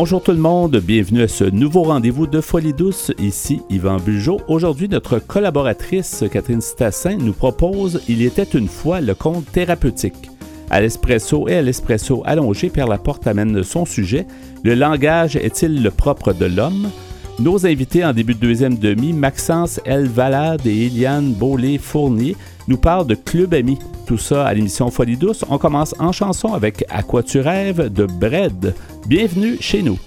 Bonjour tout le monde, bienvenue à ce nouveau rendez-vous de Folie douce. Ici Yvan Bugeaud. Aujourd'hui, notre collaboratrice Catherine Stassin nous propose Il était une fois le conte thérapeutique. À l'espresso et à l'espresso allongé, Pierre Laporte amène son sujet. Le langage est-il le propre de l'homme? Nos invités en début de deuxième demi, Maxence L. Valade et Eliane Beaulé-Fournier, nous parlent de Club Ami. Tout ça à l'émission Folie Douce. On commence en chanson avec À quoi tu rêves de Bread. Bienvenue chez nous.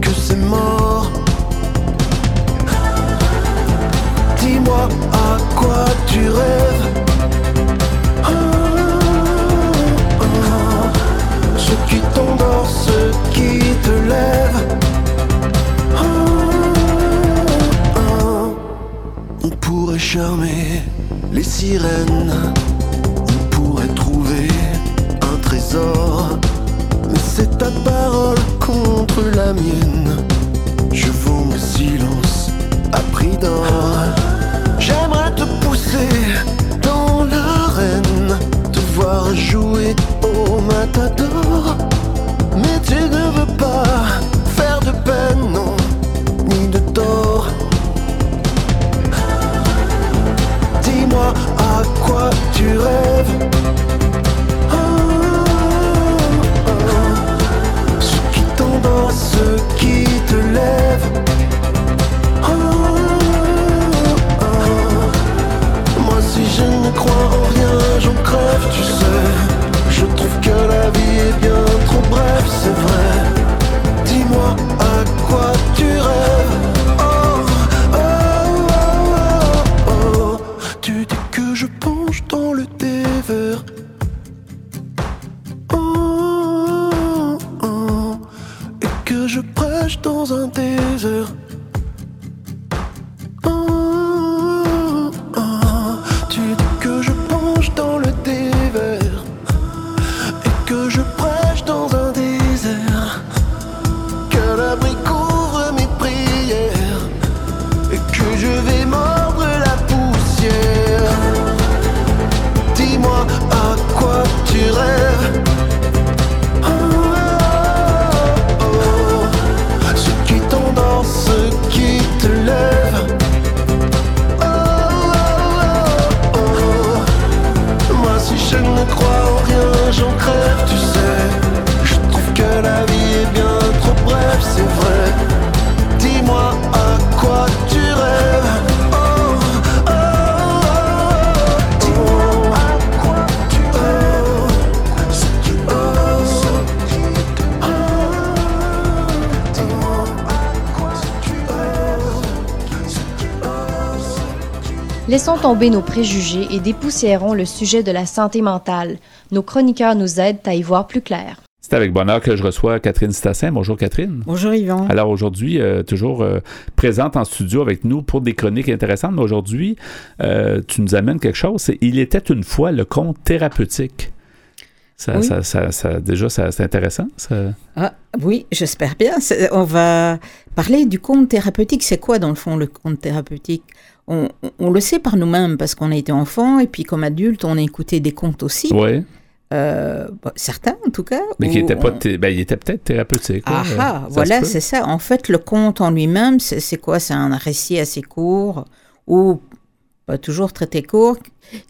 Que c'est mort. Dis-moi à quoi tu rêves. Ceux qui t'endort, ceux qui te ah. On pourrait charmer les sirènes. On pourrait trouver un trésor. C'est ta parole contre la mienne. Je vaux mon silence à prix d'or. J'aimerais te pousser dans l'arène, te voir jouer au matador. Mais tu ne veux pas faire de peine, non, ni de tort. Dis-moi à quoi tu rêves. Tu sais. Je trouve que la vie est bien trop brève, c'est vrai. Tomber nos préjugés et dépoussiérons le sujet de la santé mentale. Nos chroniqueurs nous aident à y voir plus clair. C'est avec bonheur que je reçois Catherine Stassin. Bonjour Catherine. Bonjour Yvan. Alors aujourd'hui, euh, toujours euh, présente en studio avec nous pour des chroniques intéressantes, mais aujourd'hui, euh, tu nous amènes quelque chose. C'est Il était une fois le conte thérapeutique. Ça, Oui. ça, ça, ça- déjà, ça- c'est intéressant. ça. Ah, oui, j'espère bien. On va parler du conte thérapeutique. C'est quoi dans le fond le conte thérapeutique? On, le sait par nous-mêmes parce qu'on a été enfant et puis comme adulte, on a écouté des contes aussi. Euh, bah, certains en tout cas. mais qui où était pas, on- ben, il était peut-être thérapeutique. là. Ah, Euh, ah, voilà, c'est ça. En fait, le conte en lui-même, c'est quoi? C'est un récit assez court ou pas toujours très très court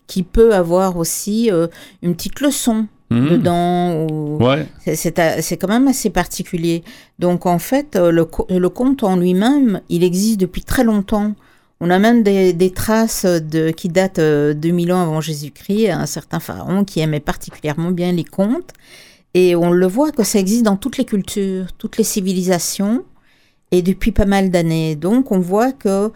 qui peut avoir aussi euh, une petite leçon Mhm. dedans. ou- Ouais. c'est- quand même assez particulier. Donc en fait, euh, le, le conte en lui-même, il existe depuis très longtemps. On a même des, des traces de, qui datent euh, 2000 ans avant Jésus-Christ, un certain pharaon qui aimait particulièrement bien les contes. Et on le voit que ça existe dans toutes les cultures, toutes les civilisations, et depuis pas mal d'années. Donc on voit que euh,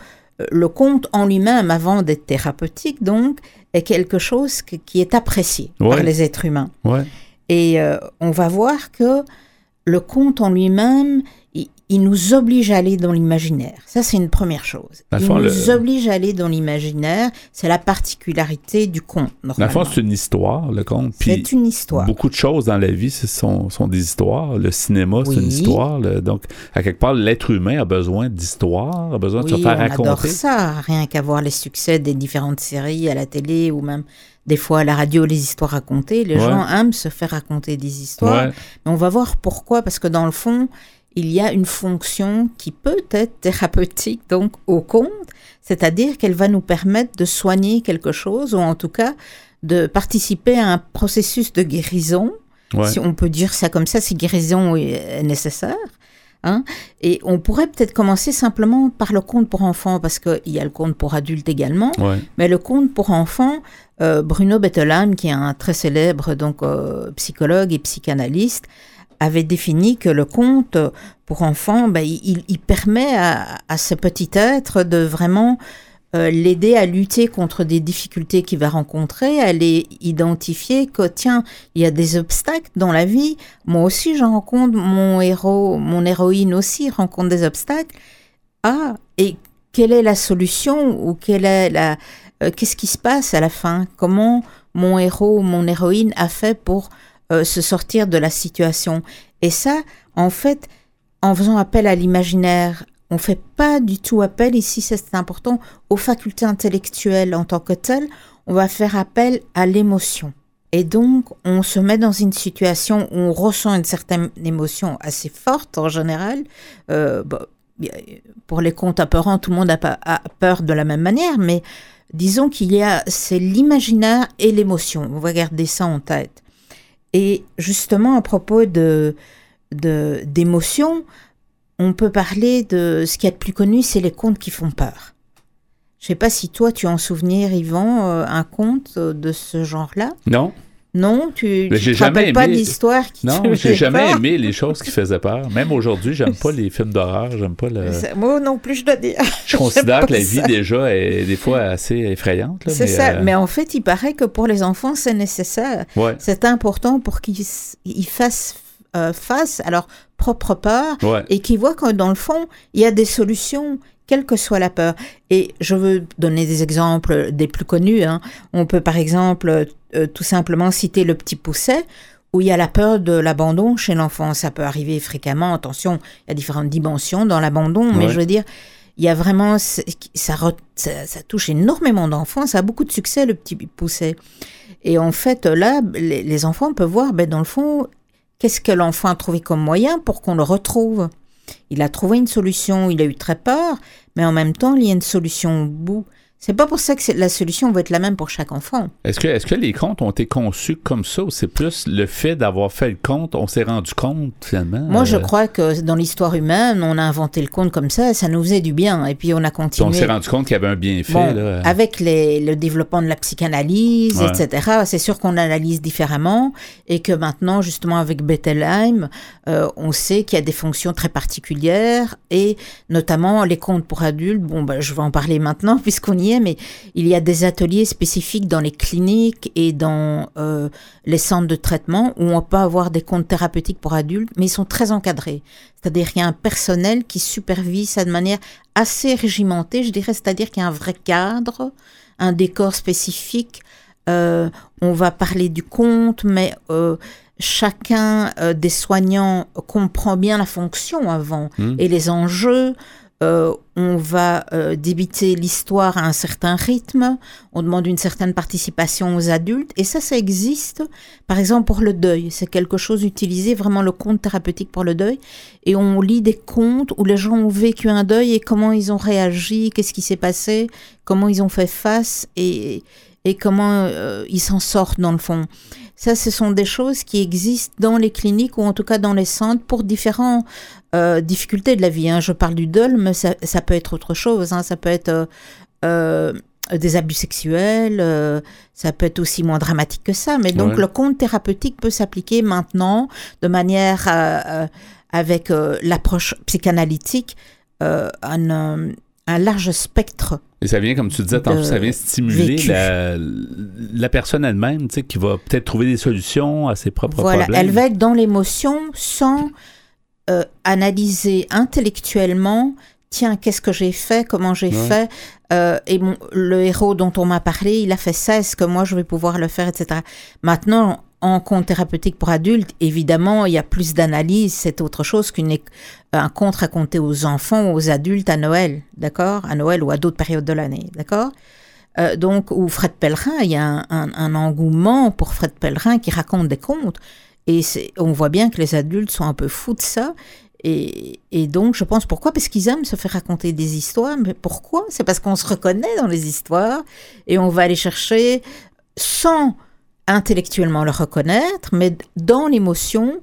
le conte en lui-même, avant d'être thérapeutique, donc, est quelque chose que- qui est apprécié Ouais. par les êtres humains. Ouais. Et euh, on va voir que le conte en lui-même, il, il nous oblige à aller dans l'imaginaire. Ça, c'est une première chose. Dans il fond, nous le- oblige à aller dans l'imaginaire. C'est la particularité du conte, Dans le fond, c'est une histoire, le conte. Puis C'est une histoire. beaucoup de choses dans la vie ce sont, sont des histoires. Le cinéma, c'est une histoire. le- donc, à quelque part, l'être humain a besoin d'histoire, a besoin de se faire on adore raconter. ça, rien qu'à voir les succès des différentes séries à la télé ou même des fois à la radio, les histoires racontées. Les Ouais. gens aiment se faire raconter des histoires. Ouais. Mais on va voir pourquoi, parce que dans le fond, il y a une fonction qui peut être thérapeutique, donc au conte, c'est-à-dire qu'elle va nous permettre de soigner quelque chose, ou en tout cas de participer à un processus de guérison, Ouais. si on peut dire ça comme ça, si guérison est nécessaire. Hein? Et on pourrait peut-être commencer simplement par le conte pour enfants, parce qu'il y a le conte pour adultes également. Ouais. Mais le conte pour enfants, euh, Bruno Bettelheim, qui est un très célèbre donc euh, psychologue et psychanalyste, avait défini que le conte pour enfants, ben, il, permet à, à ce petit être de vraiment euh, l'aider à lutter contre des difficultés qu'il va rencontrer, à les identifier que tiens, il y a des obstacles dans la vie. Moi aussi, j'en rencontre. Mon héros, mon héroïne aussi rencontre des obstacles. Ah, et quelle est la solution ou quelle est la euh, qu'est-ce qui se passe à la fin? Comment mon héros ou mon héroïne a fait pour euh, se sortir de la situation Et ça, en fait, en faisant appel à l'imaginaire, on fait pas du tout appel ici, c'est important, aux facultés intellectuelles en tant que telles. On va faire appel à l'émotion. Et donc, on se met dans une situation où on ressent une certaine émotion assez forte en général. Euh, bah, pour les contes apeurants, tout le monde a, a peur de la même manière, mais disons qu'il y a, c'est l'imaginaire et l'émotion. On va garder ça en tête. Et justement, à propos de, de, d'émotion, on peut parler de ce qui est le plus connu, c'est les contes qui font peur. Je sais pas si toi, tu en souvenir, Yvan, euh, un conte euh, de ce genre-là? Non, Non, tu j'ai te rappelles pas d'histoire qui non, j'ai jamais peur? aimé les choses qui faisaient peur. Même aujourd'hui, j'aime pas les films d'horreur, j'aime pas le. Moi non plus, je dois dire. Je considère que la vie ça. déjà est des fois assez effrayante. C'est ça, euh, mais en fait, il paraît que pour les enfants, c'est nécessaire. Ouais, C'est important pour qu'ils ils fassent euh, face à leur propre peur ouais. et qu'ils voient que dans le fond, il y a des solutions, quelle que soit la peur. Et je veux donner des exemples des plus connus. hein. On peut par exemple euh, tout simplement citer le petit pousset où il y a la peur de l'abandon chez l'enfant. Ça peut arriver fréquemment. Attention, il y a différentes dimensions dans l'abandon, mais Ouais. je veux dire, il y a vraiment, ça, ça touche énormément d'enfants. Ça a beaucoup de succès, le petit pousset. Et en fait, là, les, les enfants peuvent voir, ben, dans le fond, qu'est-ce que l'enfant a trouvé comme moyen pour qu'on le retrouve. Il a trouvé une solution, il a eu très peur, mais en même temps, il y a une solution au bout. C'est pas pour ça que la solution va être la même pour chaque enfant. Est-ce que, les contes ont été conçus comme ça ou c'est plus le fait d'avoir fait le conte, on s'est rendu compte finalement? Moi, je euh, crois que dans l'histoire humaine, on a inventé le conte comme ça, ça nous faisait du bien, et puis on a puis On continué. s'est rendu compte qu'il y avait un bienfait. Bon, là. avec les- le développement de la psychanalyse, Ouais. etc., c'est sûr qu'on analyse différemment et que maintenant, justement, avec Bettelheim, euh, on sait qu'il y a des fonctions très particulières et notamment les contes pour adultes. Bon, ben, je vais en parler maintenant puisqu'on y mais il y a des ateliers spécifiques dans les cliniques et dans euh, les centres de traitement où on peut avoir des contes thérapeutiques pour adultes, mais ils sont très encadrés. C'est-à-dire qu'il y a un personnel qui supervise ça de manière assez régimentée, je dirais, c'est-à-dire qu'il y a un vrai cadre, un décor spécifique. Euh, on va parler du conte, mais euh, chacun euh, des soignants comprend bien la fonction avant Hmm. et les enjeux. Euh, on va euh, débiter l'histoire à un certain rythme, on demande une certaine participation aux adultes, et ça, ça existe, par exemple, pour le deuil. C'est quelque chose utilisé, vraiment le conte thérapeutique pour le deuil, et on lit des contes où les gens ont vécu un deuil et comment ils ont réagi, qu'est-ce qui s'est passé, comment ils ont fait face, et, et comment euh, ils s'en sortent dans le fond. Ça, ce sont des choses qui existent dans les cliniques ou en tout cas dans les centres pour différentes euh, difficultés de la vie. hein. Je parle du dol, mais ça, ça peut être autre chose. hein. Ça peut être euh, euh, des abus sexuels, euh, ça peut être aussi moins dramatique que ça. Mais donc Ouais. le compte thérapeutique peut s'appliquer maintenant de manière euh, euh, avec l'approche psychanalytique, un, un large spectre Et ça vient, comme tu disais tantôt, ça vient stimuler la, la personne elle-même, tu sais, qui va peut-être trouver des solutions à ses propres Voilà, problèmes. elle va être dans l'émotion sans euh, analyser intellectuellement. Tiens, qu'est-ce que j'ai fait Comment j'ai Ouais. fait Euh, Et mon, le héros dont on m'a parlé, il a fait ça. Est-ce que moi je vais pouvoir le faire, etc. Maintenant, en compte thérapeutique pour adultes, évidemment, il y a plus d'analyse. C'est autre chose qu'un conte raconté aux enfants ou aux adultes à Noël, d'accord? À Noël ou à d'autres périodes de l'année, d'accord? Euh, donc, ou Fred Pellerin, il y a un, engouement pour Fred Pellerin qui raconte des contes. Et on voit bien que les adultes sont un peu fous de ça. Et, et donc, je pense pourquoi? Parce qu'ils aiment se faire raconter des histoires. Mais pourquoi? C'est parce qu'on se reconnaît dans les histoires et on va aller chercher sans intellectuellement le reconnaître, mais dans l'émotion,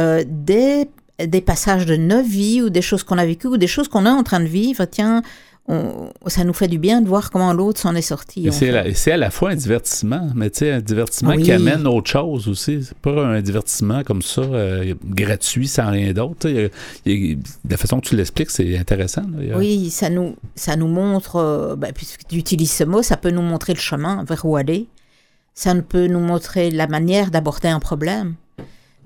euh, des, des passages de nos vies ou des choses qu'on a vécues ou des choses qu'on est en train de vivre. Tiens, on- ça nous fait du bien de voir comment l'autre s'en est sorti. C'est, c'est à la fois un divertissement, mais tu sais, un divertissement Oui. qui amène autre chose aussi. C'est pas un divertissement comme ça, euh, gratuit, sans rien d'autre. la façon que tu l'expliques, c'est intéressant. là. Oui, ça nous, ça nous montre, euh, bah, puisque tu utilises ce mot, ça peut nous montrer le chemin vers où aller. Ça ne peut nous montrer la manière d'aborder un problème.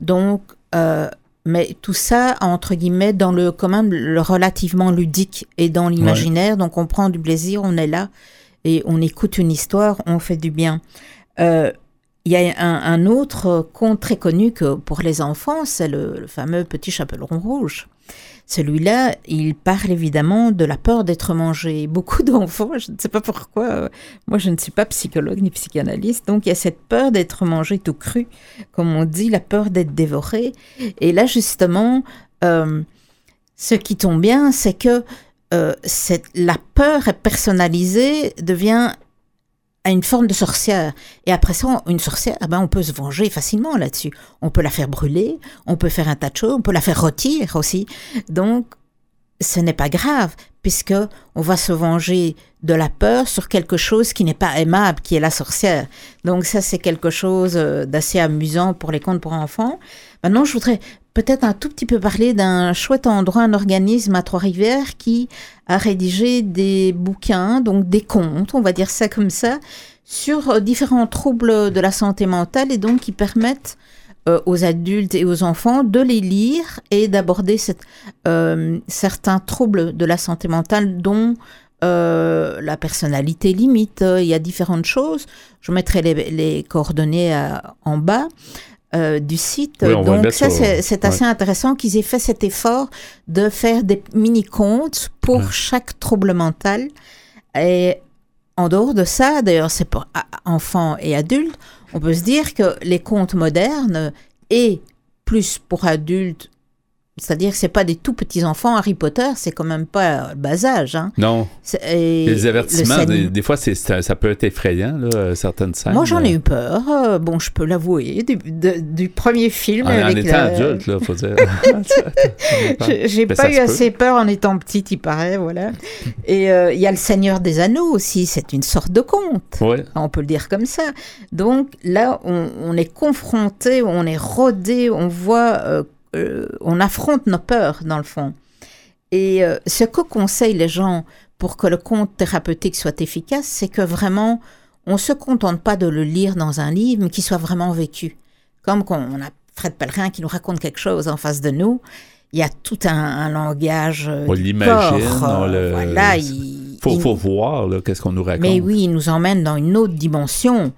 Donc, euh, mais tout ça, entre guillemets, dans le quand même le relativement ludique et dans l'imaginaire. Donc, on prend du plaisir, on est là et on écoute une histoire, on fait du bien. Euh, Il y a un, un autre conte très connu que pour les enfants, c'est le, le fameux Petit Chaperon Rouge. Celui-là, il parle évidemment de la peur d'être mangé. Beaucoup d'enfants, je ne sais pas pourquoi, euh, moi je ne suis pas psychologue ni psychanalyste, donc il y a cette peur d'être mangé tout cru, comme on dit, la peur d'être dévoré. Et là, justement, euh, ce qui tombe bien, c'est que euh, la peur personnalisée, devient à une forme de sorcière. Et après ça, une sorcière, eh ben, on peut se venger facilement là-dessus. On peut la faire brûler, on peut faire un tas de choses, on peut la faire rôtir aussi. Donc, ce n'est pas grave, puisque on va se venger de la peur sur quelque chose qui n'est pas aimable, qui est la sorcière. Donc ça, c'est quelque chose euh, d'assez amusant pour les contes pour enfants. Maintenant, je voudrais peut-être un tout petit peu parler d'un chouette endroit, un organisme à Trois-Rivières qui a rédigé des bouquins, donc des contes, on va dire ça comme ça, sur euh, différents troubles de la santé mentale et donc qui permettent euh, aux adultes et aux enfants de les lire et d'aborder euh, certains troubles de la santé mentale dont euh, la personnalité limite. Il y a différentes choses. Je mettrai les, les coordonnées en bas. euh, du site. Oui, Donc ça, c'est assez intéressant qu'ils aient fait cet effort de faire des mini-contes pour Ouais. chaque trouble mental. Et en dehors de ça, d'ailleurs, c'est pour enfants et adultes, on peut se dire que les contes modernes et plus pour adultes, c'est-à-dire que c'est pas des tout petits enfants. Harry Potter, c'est quand même pas le bas âge. Hein. Non, et les avertissements, le des, fois, ça, ça peut être effrayant, là, euh, certaines scènes. Moi, j'en ai euh, eu peur. euh, bon, je peux l'avouer, du, premier film En, en avec étant la- adulte, là, faut dire. J'ai pas eu peut. assez peur en étant petite, il paraît, voilà. Et euh, il y a le Seigneur des Anneaux aussi, c'est une sorte de conte. ouais. On peut le dire comme ça. Donc là, on, on est confronté, on est rodé, on voit, euh, euh, on affronte nos peurs dans le fond. Et euh, ce que conseillent les gens pour que le conte thérapeutique soit efficace, c'est que vraiment, on se contente pas de le lire dans un livre, mais qu'il soit vraiment vécu. Comme quand on a Fred Pellerin qui nous raconte quelque chose en face de nous, il y a tout un, un langage. euh, On l'imagine, le- Voilà, il, Faut, il- faut voir, qu'est-ce qu'on nous raconte. mais oui, il nous emmène dans une autre dimension.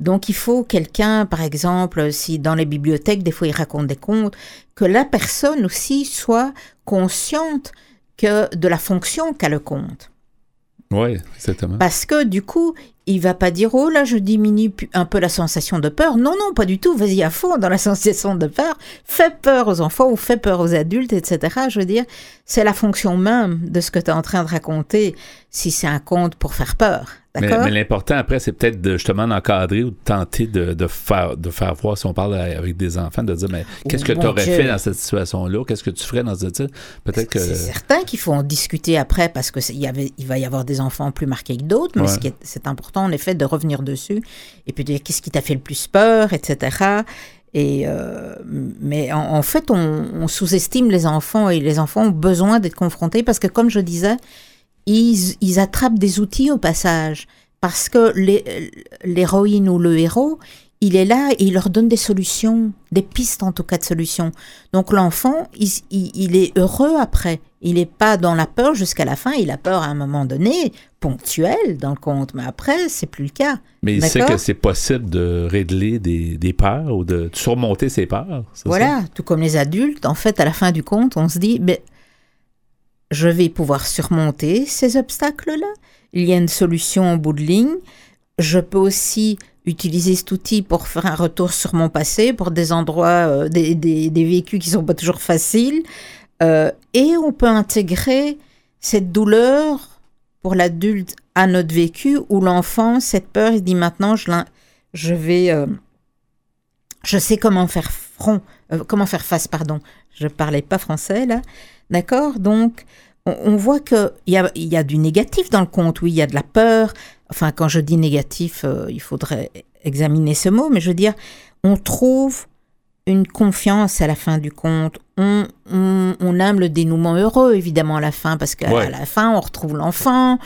Donc il faut quelqu'un, par exemple, si dans les bibliothèques, des fois ils racontent des contes, que la personne aussi soit consciente que de la fonction qu'a le conte. Oui, exactement. Parce que du coup, il va pas dire oh là je diminue un peu la sensation de peur. Non non pas du tout. Vas-y à fond dans la sensation de peur. Fais peur aux enfants ou fais peur aux adultes, etc. Je veux dire, c'est la fonction même de ce que tu es en train de raconter. Si c'est un conte pour faire peur, Mais, l'important après, c'est peut-être de, justement d'encadrer ou de tenter de, de faire, de faire voir, si on parle avec des enfants, de dire, mais qu'est-ce que Bon tu aurais Dieu. fait dans cette situation-là? Qu'est-ce que tu ferais dans cette situation? Peut-être que. C'est certain qu'il faut en discuter après parce c'est- il va y avoir des enfants plus marqués que d'autres, mais Ouais. ce c'est important en effet de revenir dessus et puis de dire qu'est-ce qui t'a fait le plus peur, etc. Et euh, mais en, en fait, on, on sous-estime les enfants et les enfants ont besoin d'être confrontés parce que, comme je disais, ils, ils attrapent des outils au passage parce que l'héroïne ou le héros, il est là et il leur donne des solutions, des pistes en tout cas de solutions. Donc l'enfant, il, il- il est heureux après. Il n'est pas dans la peur jusqu'à la fin. Il a peur à un moment donné, ponctuel dans le conte, mais après, c'est plus le cas. Mais il sait que c'est possible de régler des, des peurs ou de surmonter ses peurs. ça? Voilà, tout comme les adultes, en fait, à la fin du compte, on se dit, mais je vais pouvoir surmonter ces obstacles-là. Il y a une solution au bout de ligne. Je peux aussi utiliser cet outil pour faire un retour sur mon passé, pour des endroits, euh, des, vécus qui sont pas toujours faciles. Euh, et on peut intégrer cette douleur pour l'adulte à notre vécu, où l'enfant, cette peur, il dit maintenant, je, vais... euh, je sais comment faire front, comment faire face, pardon. Je parlais pas français là, d'accord? Donc, on, on voit que il y a, y a du négatif dans le conte. Oui, il y a de la peur. Enfin, quand je dis négatif, euh, il faudrait examiner ce mot, mais je veux dire, on trouve une confiance à la fin du conte. On, on, on aime le dénouement heureux, évidemment, à la fin, parce qu'à Ouais. la fin, on retrouve l'enfant,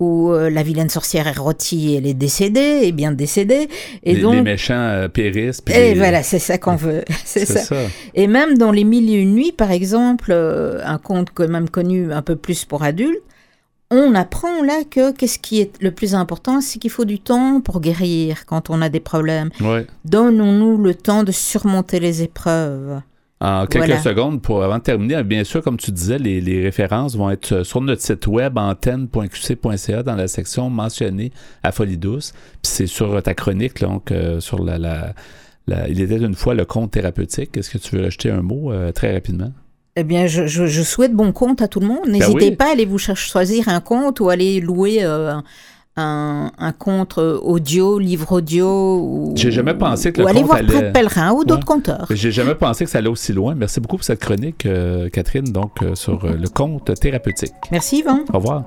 où euh, la vilaine sorcière est rôtie, elle est décédée, et bien décédée. Et les, donc, les méchants euh, périssent. et les- voilà, c'est ça qu'on veut. C'est C'est ça. ça. Et même dans Les Mille et Une Nuits, par exemple, euh, un conte quand même connu un peu plus pour adultes, on apprend là que qu'est-ce qui est le plus important, c'est qu'il faut du temps pour guérir quand on a des problèmes. Ouais. Donnons-nous le temps de surmonter les épreuves. En quelques Voilà. secondes, pour, avant de terminer, bien sûr, comme tu disais, les, les références vont être sur notre site web antenne.qc.ca dans la section mentionnée à Folie Douce. Puis c'est sur ta chronique, donc, euh, sur la, la- la- Il était une fois le compte thérapeutique. Est-ce que tu veux rajouter un mot euh, très rapidement? Eh bien, je, je- je souhaite bon compte à tout le monde. N'hésitez Ben oui. pas à aller vous chercher, choisir un compte ou aller louer euh, un, un compte audio, livre audio. Ou, J'ai jamais pensé que ou le aller compte voir allait- Prêtre Pèlerin ou d'autres Ouais. compteurs. J'ai jamais pensé que ça allait aussi loin. Merci beaucoup pour cette chronique, euh, Catherine, donc euh, sur euh, le compte thérapeutique. Merci Yvan. Au revoir.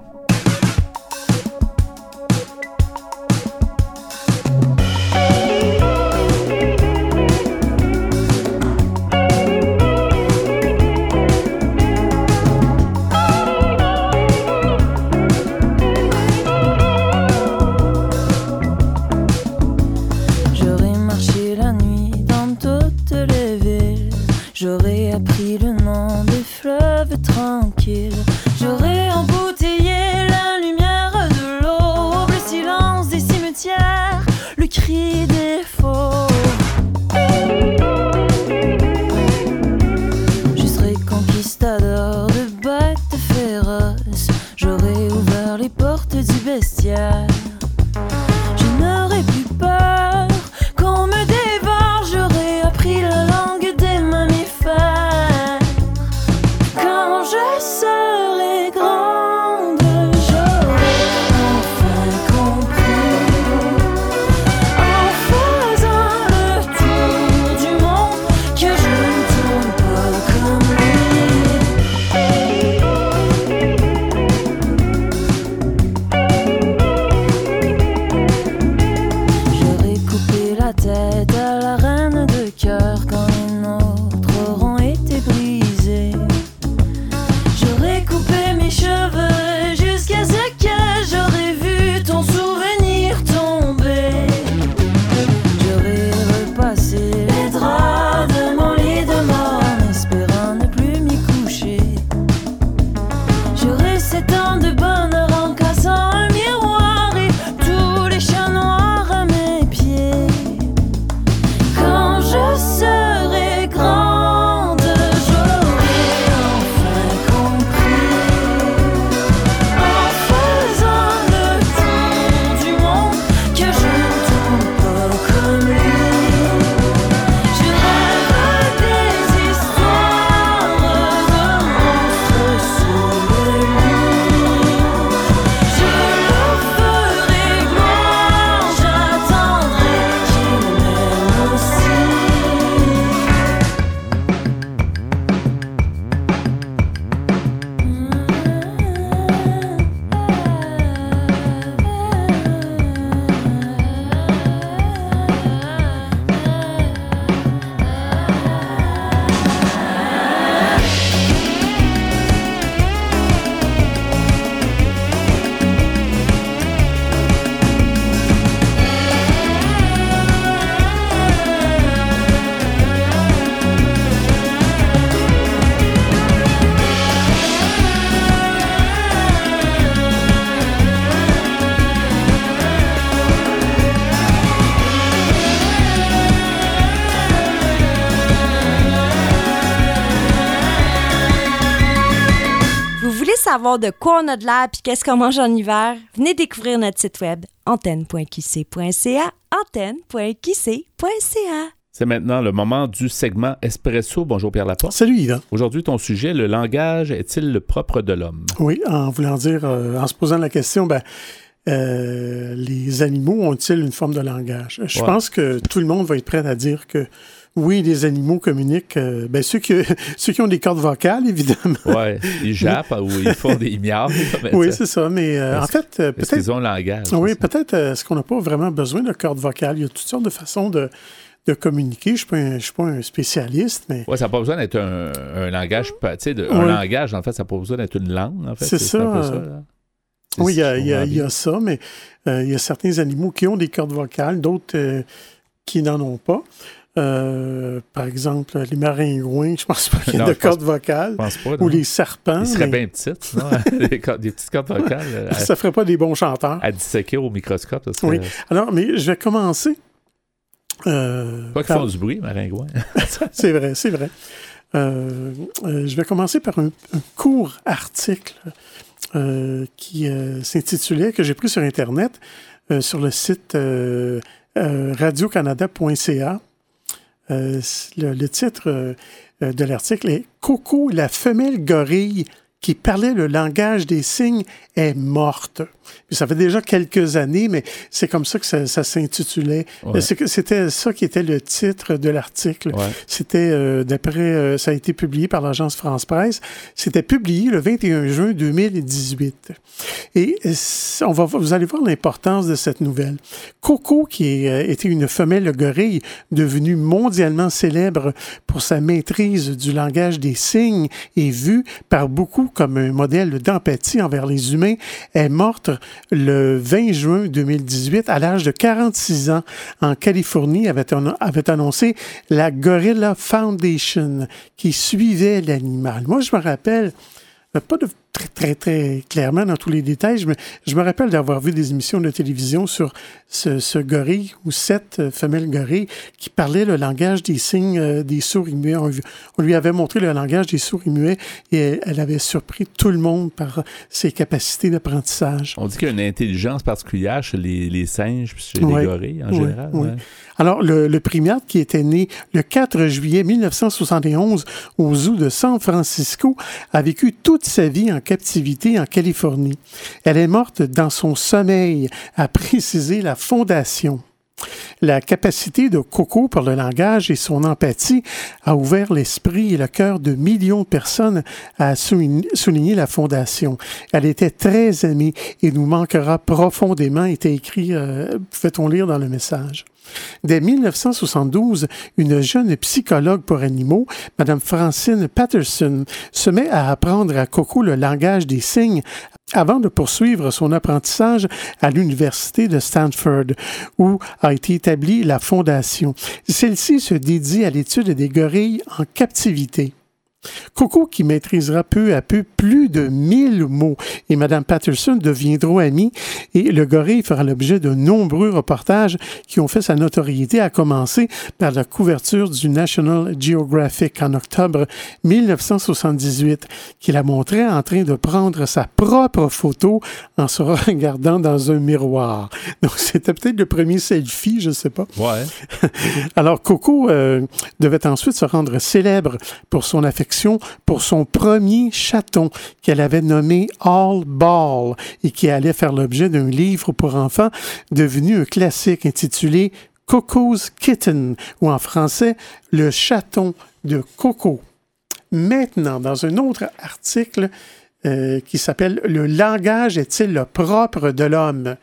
Savoir de quoi on a de l'air puis qu'est-ce qu'on mange en hiver, venez découvrir notre site web antenne.qc.ca antenne.qc.ca. C'est maintenant le moment du segment Espresso. Bonjour Pierre Laporte. Salut Yvan. Aujourd'hui, ton sujet, le langage est-il le propre de l'homme? Oui, en voulant dire, euh, en se posant la question, ben, euh, les animaux ont-ils une forme de langage? Je Ouais. pense que tout le monde va être prêt à dire que oui, les animaux communiquent. euh, ben, ceux, qui, ceux qui ont des cordes vocales, évidemment. Ouais, ils jappent ou ils font des miaules. mais oui, c'est ça. Mais euh, en fait, euh, peut-être qu'ils ont le langage? Oui, peut-être euh, est-ce qu'on n'a pas vraiment besoin de cordes vocales? Il y a toutes sortes de façons de, de communiquer. Je ne suis, pas un- je suis pas un spécialiste, mais Ouais, ça n'a pas besoin d'être un, un langage, pa- tu sais, de- Ouais. un langage, en fait, ça n'a pas besoin d'être une langue, en fait. C'est ça, un peu euh, oui, il y y a- y ça, mais il y a certains animaux qui ont des cordes vocales, d'autres qui n'en ont pas. Euh, par exemple, les maringouins, je pense pas qu'il y ait Non, de cordes vocales. Je pense pas. Ou non. les serpents. Ils seraient mais bien petites, sinon, des, petites cordes vocales euh, à, Ça ferait pas des bons chanteurs. à disséquer au microscope. Ça serait, Oui. Alors, mais je vais commencer. euh, Pas qu'ils par- font du bruit, maringouin. C'est vrai, c'est vrai. Euh, euh, je vais commencer par un, un court article euh, qui euh, s'intitulait, que j'ai pris sur Internet, euh, sur le site euh, euh, radiocanada.ca. Euh, le, le titre euh, euh, de l'article est Coco, la femelle gorille qui parlait le langage des signes, est morte. Puis ça fait déjà quelques années, mais c'est comme ça que ça, ça s'intitulait. Ouais. C'était ça qui était le titre de l'article. Ouais. C'était, euh, d'après, euh, ça a été publié par l'agence France Presse. C'était publié le 21 juin 2018. Et on va, vous allez voir l'importance de cette nouvelle. Coco, qui est, euh, était une femelle gorille devenue mondialement célèbre pour sa maîtrise du langage des signes et vue par beaucoup comme un modèle d'empathie envers les humains, est morte le 20 juin 2018 à l'âge de 46 ans en Californie, avait, avait annoncé la Gorilla Foundation qui suivait l'animal. Moi, je me rappelle, pas de très, très, très clairement dans tous les détails, je me, je me rappelle d'avoir vu des émissions de télévision sur ce, ce gorille ou cette euh, femelle gorille qui parlait le langage des signes euh, des sourds et muets. On, on lui avait montré le langage des sourds et muets et elle, elle avait surpris tout le monde par ses capacités d'apprentissage. On dit qu'il y a une intelligence particulière chez les, les singes chez Ouais. les gorilles en Ouais, général. ouais. Alors, le, le primate qui était né le 4 juillet 1971 au zoo de San Francisco a vécu toute sa vie en captivité en Californie. Elle est morte dans son sommeil, a précisé la Fondation. La capacité de Coco pour le langage et son empathie a ouvert l'esprit et le cœur de millions de personnes, a souligné, la Fondation. Elle était très aimée et nous manquera profondément, était écrit, euh, pouvait-on lire dans le message. Dès 1972, une jeune psychologue pour animaux, Mme Francine Patterson, se met à apprendre à Coco le langage des signes avant de poursuivre son apprentissage à l'Université de Stanford, où a été établie la fondation. Celle-ci se dédie à l'étude des gorilles en captivité. Coco, qui maîtrisera peu à peu plus de 1000 mots, et Mme Patterson deviendront amies, et le gorille fera l'objet de nombreux reportages qui ont fait sa notoriété, à commencer par la couverture du National Geographic en octobre 1978, qui la montrait en train de prendre sa propre photo en se regardant dans un miroir. Donc, c'était peut-être le premier selfie, je ne sais pas. Ouais. Alors, Coco euh, devait ensuite se rendre célèbre pour son affection pour son premier chaton qu'elle avait nommé All Ball et qui allait faire l'objet d'un livre pour enfants devenu un classique intitulé Coco's Kitten ou en français Le chaton de Coco. Maintenant, dans un autre article euh, qui s'appelle Le langage est-il le propre de l'homme?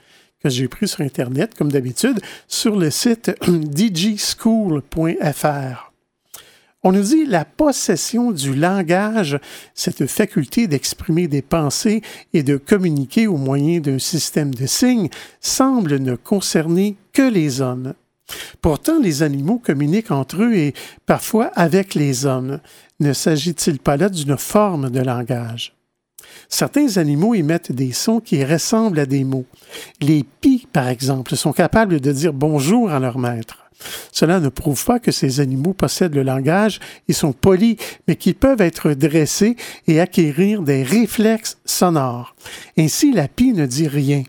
que j'ai pris sur Internet, comme d'habitude, sur le site digischool.fr. On nous dit la possession du langage, cette faculté d'exprimer des pensées et de communiquer au moyen d'un système de signes, semble ne concerner que les hommes. Pourtant, les animaux communiquent entre eux et parfois avec les hommes. Ne s'agit-il pas là d'une forme de langage? Certains animaux émettent des sons qui ressemblent à des mots. Les pies, par exemple, sont capables de dire bonjour à leur maître. Cela ne prouve pas que ces animaux possèdent le langage et sont polis, mais qu'ils peuvent être dressés et acquérir des réflexes sonores. Ainsi, la pie ne dit rien.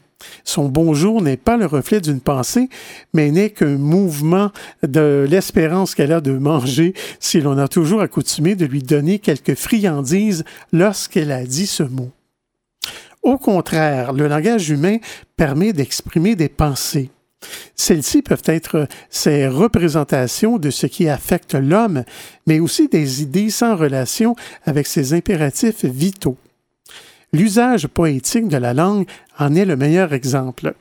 Son bonjour n'est pas le reflet d'une pensée, mais n'est qu'un mouvement de l'espérance qu'elle a de manger si l'on a toujours accoutumé de lui donner quelques friandises lorsqu'elle a dit ce mot. Au contraire, le langage humain permet d'exprimer des pensées. Celles-ci peuvent être ces représentations de ce qui affecte l'homme, mais aussi des idées sans relation avec ses impératifs vitaux. L'usage poétique de la langue en est le meilleur exemple.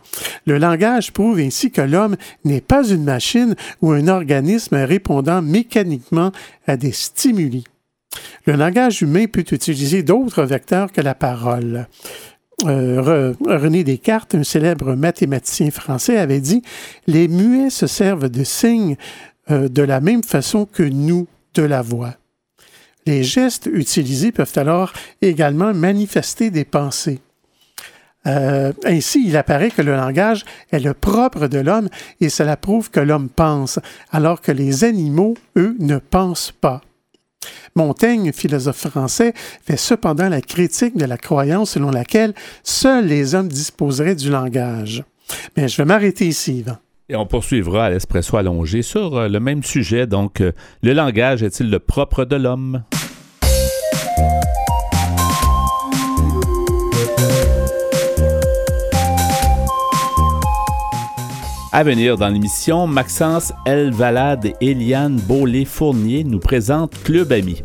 Le langage prouve ainsi que l'homme n'est pas une machine ou un organisme répondant mécaniquement à des stimuli. Le langage humain peut utiliser d'autres vecteurs que la parole. Euh, René Descartes, un célèbre mathématicien français, avait dit Les muets se servent de signes euh, de la même façon que nous de la voix. Les gestes utilisés peuvent alors également manifester des pensées. Euh, ainsi, il apparaît que le langage est le propre de l'homme et cela prouve que l'homme pense, alors que les animaux, eux, ne pensent pas. Montaigne, philosophe français, fait cependant la critique de la croyance selon laquelle seuls les hommes disposeraient du langage. Mais je vais m'arrêter ici, Yvan. Et on poursuivra à l'espresso allongé sur euh, le même sujet. Donc, euh, le langage est-il le propre de l'homme? À venir dans l'émission, Maxence L. Valade et Eliane Beaulé-Fournier nous présentent Club Ami.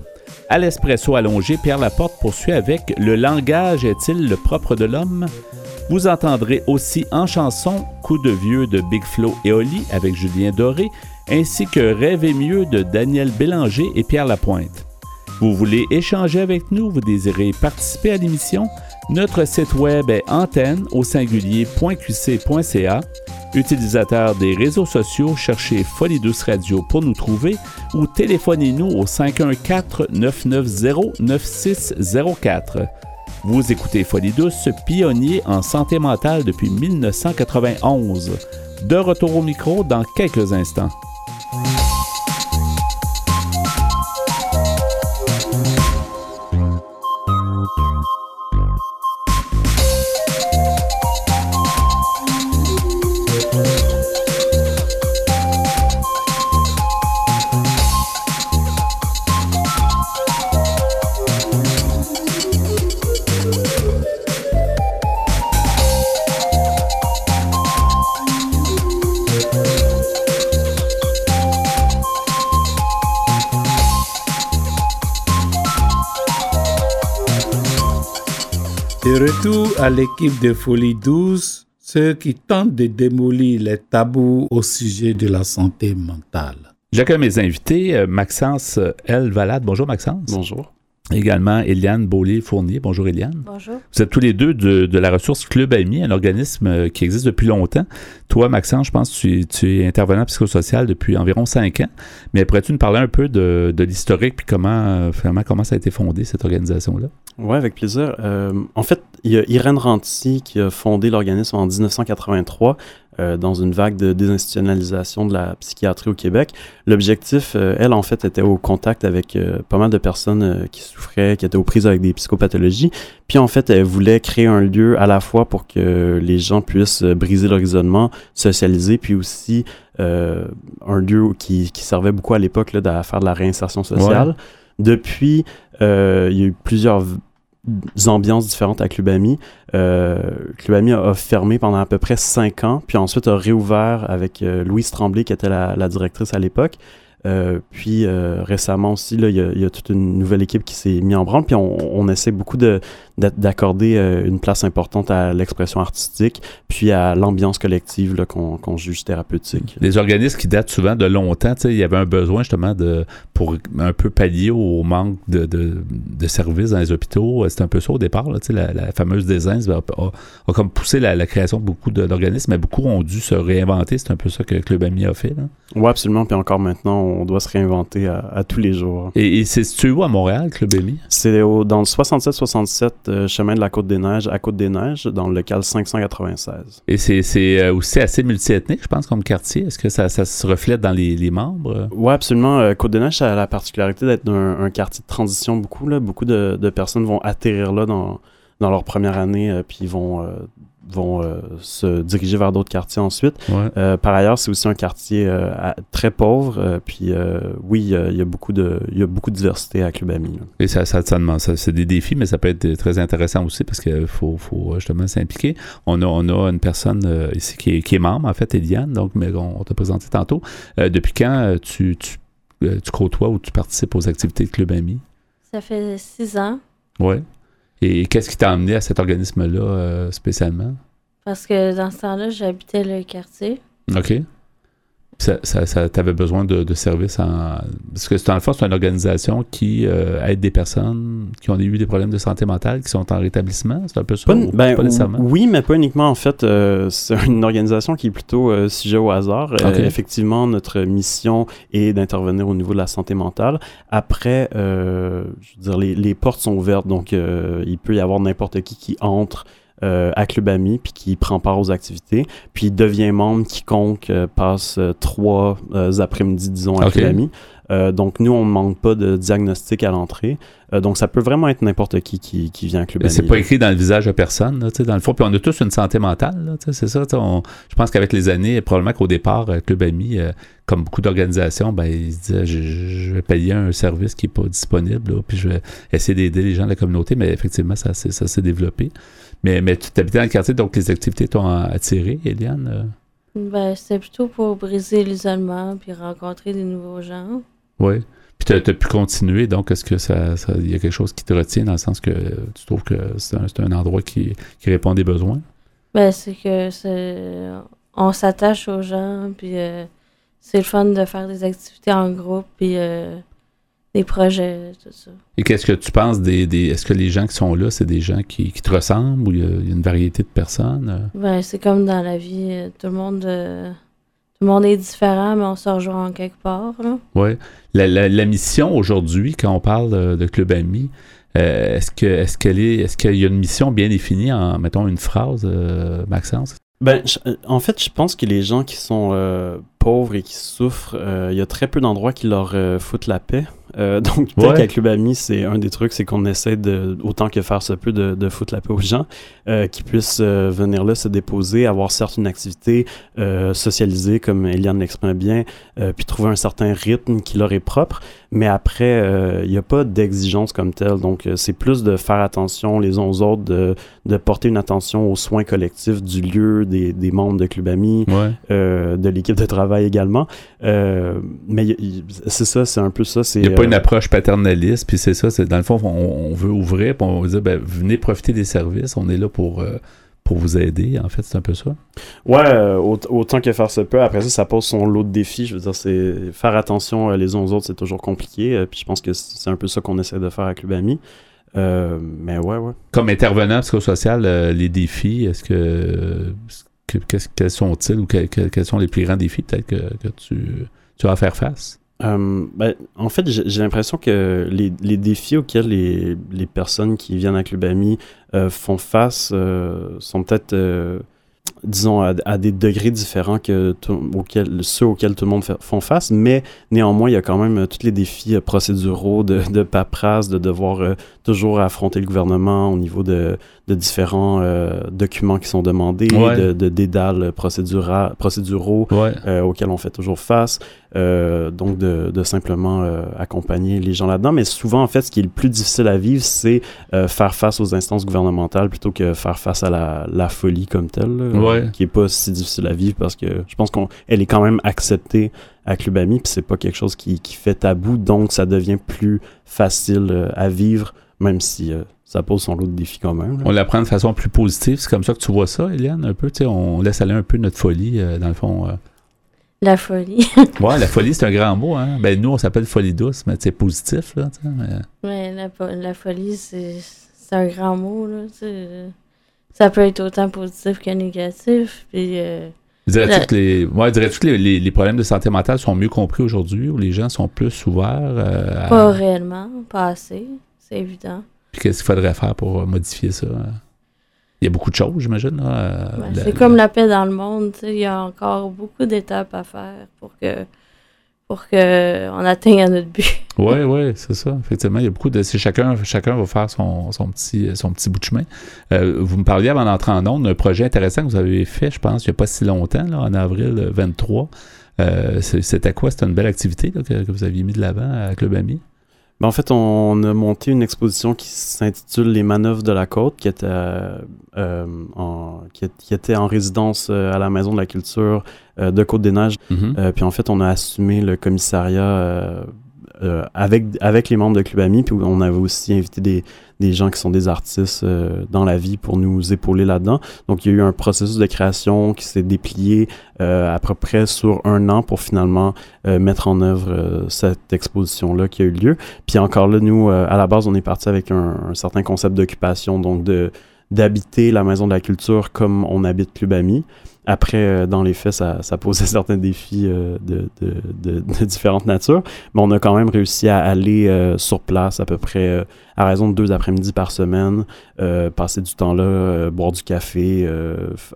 À l'espresso allongé, Pierre Laporte poursuit avec Le langage est-il le propre de l'homme? Vous entendrez aussi en chanson Coup de vieux de Big Flo et Oli avec Julien Doré, ainsi que Rêver mieux de Daniel Bélanger et Pierre Lapointe. Vous voulez échanger avec nous, vous désirez participer à l'émission? Notre site web est antenne au singulier.qc.ca. Utilisateur des réseaux sociaux, cherchez Folie Douce Radio pour nous trouver ou téléphonez-nous au 514-990-9604. Vous écoutez Folie Douce, pionnier en santé mentale depuis 1991. De retour au micro dans quelques instants. À l'équipe de Folie 12, ceux qui tentent de démolir les tabous au sujet de la santé mentale. J'accueille mes invités, euh, Maxence L. Valade. Bonjour Maxence. Bonjour. Également Eliane Beaulier-Fournier. Bonjour Eliane. Bonjour. Vous êtes tous les deux de, de la ressource Club Ami, un organisme euh, qui existe depuis longtemps. Toi, Maxence, je pense que tu, tu es intervenant psychosocial depuis environ cinq ans. Mais pourrais-tu nous parler un peu de, de l'historique puis comment, euh, finalement, comment ça a été fondé, cette organisation-là? Oui, avec plaisir. Euh, en fait, il y a Irène Ranty qui a fondé l'organisme en 1983 euh, dans une vague de désinstitutionnalisation de la psychiatrie au Québec. L'objectif, euh, elle, en fait, était au contact avec euh, pas mal de personnes qui souffraient, qui étaient aux prises avec des psychopathologies. Puis, en fait, elle voulait créer un lieu à la fois pour que les gens puissent briser leur isolement, socialiser, puis aussi un lieu qui, qui servait beaucoup à l'époque à faire de la réinsertion sociale. Depuis, il y a eu plusieurs ambiances différentes à Club Ami. Euh, Club Ami a, a fermé pendant à peu près cinq ans, puis ensuite a réouvert avec euh, Louise Tremblay, qui était la, directrice à l'époque. Euh, puis euh, récemment aussi, il y, y a toute une nouvelle équipe qui s'est mise en branle. Puis on, on essaie beaucoup de- d'accorder euh, une place importante à l'expression artistique, puis à l'ambiance collective qu'on juge thérapeutique. Des organismes qui datent souvent de longtemps, il y avait un besoin justement de pour un peu pallier au manque de, de, de services dans les hôpitaux. C'était un peu ça au départ, là, la, la fameuse désince a, a- a comme poussé la, la création de beaucoup d'organismes, mais beaucoup ont dû se réinventer. C'est un peu ça que Club Ami a fait. Oui, absolument. Puis encore maintenant, on doit se réinventer à, à tous les jours. Et, et c'est situé où à Montréal, Club Ami? C'est au- dans le 67-67 euh, chemin de la Côte-des-Neiges à Côte-des-Neiges, dans le local 596. Et c'est- euh, aussi assez multiethnique, je pense, comme quartier. Est-ce que ça, ça se reflète dans les, les membres? Oui, absolument. Euh, Côte-des-Neiges ça a la particularité d'être un, un quartier de transition beaucoup. Là. Beaucoup de, de personnes vont atterrir là dans, dans leur première année, puis vont, euh, vont euh, se diriger vers d'autres quartiers ensuite. Ouais. Euh, par ailleurs, c'est aussi un quartier euh, à- très pauvre. euh, puis euh, oui, il y a- il y, a beaucoup de, il y a beaucoup de diversité à Club Ami. là. Et ça, ça, ça demande, ça, c'est des défis, mais ça peut être très intéressant aussi parce qu'il faut, faut justement s'impliquer. On a, on a une personne euh, ici qui est, qui est membre, en fait, Eliane, donc, mais on, on t'a présenté tantôt. Euh, depuis quand tu, tu, euh, tu côtoies ou tu participes aux activités de Club Ami? Ça fait six ans. Oui. Et qu'est-ce qui t'a amené à cet organisme-là euh, spécialement? Parce que dans ce temps-là, j'habitais le quartier. OK. Ça, ça, ça t'avais besoin de, de services en. Parce que c'est dans le fond, c'est une organisation qui euh, aide des personnes qui ont eu des problèmes de santé mentale, qui sont en rétablissement. C'est un peu ça? Ben, pas nécessairement? Oui, mais pas uniquement. En fait, euh, c'est une organisation qui est plutôt euh, sujet au hasard. Euh, Ok. effectivement, notre mission est d'intervenir au niveau de la santé mentale. Après, euh, je veux dire, les, les portes sont ouvertes, donc euh, il peut y avoir n'importe qui qui entre euh, à Club Ami puis qui prend part aux activités, puis devient membre quiconque euh, passe euh, trois après-midi, disons, à. Club Ami. Euh, donc, nous, on ne manque pas de diagnostic à l'entrée. Euh, donc, ça peut vraiment être n'importe qui, qui qui vient à Club Mais Ami. c'est pas écrit dans le visage de personne, là, dans le fond. Puis on a tous une santé mentale, c'est ça. on- je pense qu'avec les années, probablement qu'au départ, Club Ami, euh, comme beaucoup d'organisations, ben, ils se disaient, je, je vais payer un service qui n'est pas disponible, là, puis je vais essayer d'aider les gens de la communauté. Mais effectivement, ça, ça s'est développé. Mais, mais tu t'habitais dans le quartier, donc les activités t'ont attiré, Eliane? euh? Ben, c'était plutôt pour briser l'isolement puis rencontrer des nouveaux gens. Oui. Puis tu as, pu continuer, donc est-ce que ça, il y a quelque chose qui te retient dans le sens que tu trouves que c'est un, c'est un endroit qui, qui répond à des besoins? Ben, c'est que c'est... on s'attache aux gens, puis euh, c'est le fun de faire des activités en groupe, puis euh, des projets, tout ça. Et qu'est-ce que tu penses des. des- est-ce que les gens qui sont là, c'est des gens qui, qui te ressemblent ou il y, a, il y a une variété de personnes? euh? Ben, c'est comme dans la vie, euh, tout le monde... euh, tout le monde est différent, mais on se rejoint en quelque part, là. Oui. La, la- la mission aujourd'hui, quand on parle de, de Club Ami, euh, est-ce que est-ce qu'elle est est-ce qu'il y a une mission bien définie en mettons une phrase, euh, Maxence? Ben, je- en fait, je pense que les gens qui sont euh, pauvres et qui souffrent, euh, il y a très peu d'endroits qui leur euh, foutent la paix. Euh, donc, peut-être Ouais. qu'à Club Ami, c'est un des trucs, c'est qu'on essaie de, autant que faire se peut, de, de foutre la paix aux gens, euh, qui puissent euh, venir là se déposer, avoir certes une activité, euh, socialiser, comme Eliane l'exprime bien, puis trouver un certain rythme qui leur est propre. Mais après, il n'y a pas d'exigence comme telle. Donc, c'est plus de faire attention les uns aux autres, de, de porter une attention aux soins collectifs du lieu, des, des membres de Club Ami, Ouais. de l'équipe de travail également. Mais c'est ça, c'est un peu ça. c'est, pas une approche paternaliste, puis c'est ça, c'est dans le fond, on, on veut ouvrir, puis on veut dire, ben, venez profiter des services, on est là pour, euh, pour vous aider, en fait, c'est un peu ça. Ouais, euh, aut- autant que faire se peut. Après ça, ça pose son lot de défis. Je veux dire, c'est faire attention euh, les uns aux autres, c'est toujours compliqué. puis je pense que c'est un peu ça qu'on essaie de faire à Club Ami. Euh, mais ouais, ouais. Comme intervenant psychosocial, euh, les défis, est-ce que, quels sont-ils ou que- que- quels sont les plus grands défis peut-être que, tu, tu as à faire face? Euh, ben, en fait, j'ai l'impression que les, défis auxquels les, personnes qui viennent à Club Ami euh, font face euh, sont peut-être, disons, à, des degrés différents que ceux auxquels tout le monde fait- font face, mais néanmoins, il y a quand même tous les défis procéduraux de, de paperasse, de devoir toujours affronter le gouvernement au niveau de, de différents euh, documents qui sont demandés, Ouais. de, de dédales procédura- procéduraux Ouais. euh, auxquels on fait toujours face. Euh, donc, de, de simplement accompagner les gens là-dedans. Mais souvent, en fait, ce qui est le plus difficile à vivre, c'est faire face aux instances gouvernementales plutôt que faire face à la, la folie comme telle, là, Ouais. qui est pas si difficile à vivre parce que je pense qu'elle est quand même acceptée à Club Ami, puis c'est pas quelque chose qui, qui fait tabou, donc ça devient plus facile à vivre, même si ça pose son lot de défis quand même. là. On l'apprend de façon plus positive, c'est comme ça que tu vois ça, Eliane, un peu, tu sais, on laisse aller un peu notre folie, euh, dans le fond. euh. La folie. Ouais, la folie, c'est un grand mot, hein. Ben, nous, on s'appelle folie douce, mais c'est positif, là, tu sais, mais- Ouais, la, la folie, c'est un grand mot, là. Ça peut être autant positif que négatif. Puis, euh, Dirais-tu La- que, les, ouais, dirais-tu que les, les- les problèmes de santé mentale sont mieux compris aujourd'hui, où les gens sont plus ouverts euh, à- pas réellement, pas assez, c'est évident. Puis qu'est-ce qu'il faudrait faire pour euh, modifier ça? Il y a beaucoup de choses, j'imagine. euh, Ben, c'est comme la paix dans le monde, il y a encore beaucoup d'étapes à faire pour que pour que on atteigne à notre but. Oui, oui, c'est ça. Effectivement, il y a beaucoup de. chacun, chacun va faire son, son petit, son petit bout de chemin. Euh, vous me parliez avant d'entrer en ondes d'un projet intéressant que vous avez fait, je pense, il n'y a pas si longtemps, là, en avril 23. Euh, c'est- C'était quoi? C'était une belle activité là, que, que vous aviez mis de l'avant à Club Ami? Ben, en fait, on a monté une exposition qui s'intitule Les manœuvres de la côte, qui était, euh, euh, en, qui, était en résidence euh, à la Maison de la culture euh, de Côte-des-Neiges. Mhm. Euh, puis en fait, on a assumé le commissariat avec, avec les membres de Club Ami, puis on avait aussi invité des, des gens qui sont des artistes euh, dans la vie pour nous épauler là-dedans. Donc, il y a eu un processus de création qui s'est déplié euh, à peu près sur un an pour finalement euh, mettre en œuvre euh, cette exposition-là qui a eu lieu. Puis encore là, nous, euh, à la base, on est parti avec un, un certain concept d'occupation, donc de d'habiter la Maison de la Culture comme on habite Club Ami. Après, euh, dans les faits, ça, ça posait certains défis euh, de, de, de, de différentes natures, mais on a quand même réussi à aller euh, sur place à peu près euh, à raison de deux après-midi par semaine, euh, passer du temps là, euh, boire du café,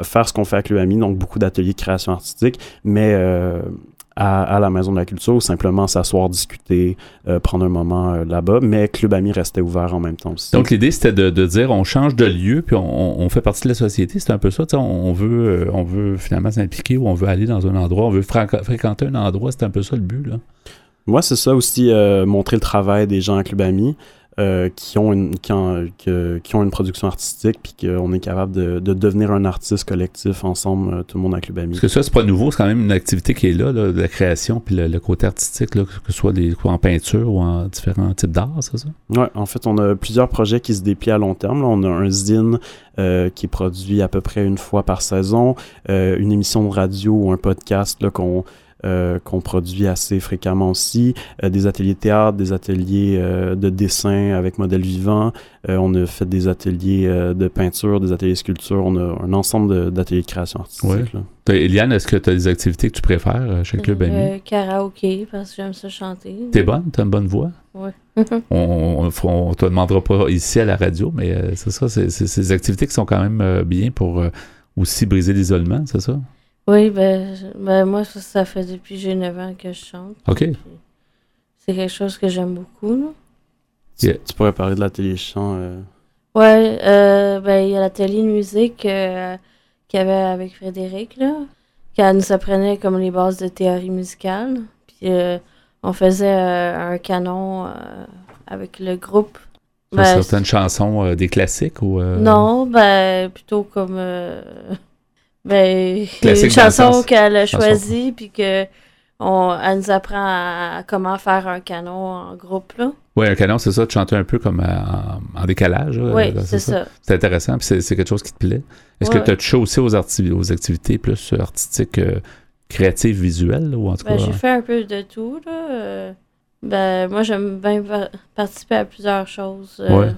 faire ce qu'on fait avec Club Ami, donc beaucoup d'ateliers de création artistique, mais à, à la Maison de la Culture, ou simplement s'asseoir, discuter, euh, prendre un moment euh, là-bas, mais Club Ami restait ouvert en même temps aussi. Donc, l'idée, c'était de, de dire on change de lieu, puis on, on fait partie de la société. C'est un peu ça. tu sais, On, on veut, euh, on veut finalement s'impliquer ou on veut aller dans un endroit, on veut fréqu- fréquenter un endroit. C'est un peu ça le but. Là. Moi, c'est ça aussi, montrer le travail des gens à Club Ami euh, qui, ont une, qui, ont, qui ont une production artistique, puis qu'on est capable de, de devenir un artiste collectif ensemble, euh, tout le monde à Club Ami. Parce que ça, c'est pas nouveau. C'est quand même une activité qui est là, là, de la création, puis le, le côté artistique, là, que ce soit des, en peinture ou en différents types d'art, c'est ça? Ouais, en fait, on a plusieurs projets qui se déplient à long terme. là. On a un zine euh, qui est produit à peu près une fois par saison, euh, une émission de radio ou un podcast là, qu'on euh, qu'on produit assez fréquemment aussi, euh, des ateliers de théâtre, des ateliers euh, de dessin avec modèle vivant. Euh, on a fait des ateliers euh, de peinture, des ateliers de sculpture. On a un ensemble d'ateliers de, création artistique. Ouais. là. T'as- Eliane, est-ce que tu as des activités que tu préfères chez Club Ami? Karaoké, parce que j'aime ça chanter. T'es bonne? T'as une bonne voix? Ouais. On, on, on- on te demandera pas ici à la radio, mais euh, c'est ça, c'est des activités qui sont quand même euh, bien pour euh, aussi briser l'isolement, c'est ça? Oui, ben, je- ben moi, ça, ça fait depuis que j'ai 9 ans que je chante. OK. C'est quelque chose que j'aime beaucoup. Là. Tu, Yeah. tu pourrais parler de l'atelier chant. euh, Ouais, euh, ben, il y a l'atelier de musique euh, qu'il y avait avec Frédéric, là. Qu'elle nous apprenait comme les bases de théorie musicale. Puis euh, on faisait euh, un canon euh, avec le groupe. Ben, certaines chansons euh, des classiques ou. euh, Non, ben, plutôt comme. Euh, ben, Classique une chanson qu'elle a choisie, puis que on, elle nous apprend à, à comment faire un canon en groupe, là. Ouais, un canon, c'est ça, de chanter un peu comme euh, en, en décalage. oui, là, c'est ça. C'est intéressant, puis c'est quelque chose qui te plaît. Est-ce Ouais. que tu as touché aussi aux, arti- aux activités plus euh, artistiques, euh, créatives, visuelles, là, ou en tout Ben, cas? j'ai fait un peu de tout, là. euh, ben, moi, j'aime bien par- participer à plusieurs choses. euh, Ouais.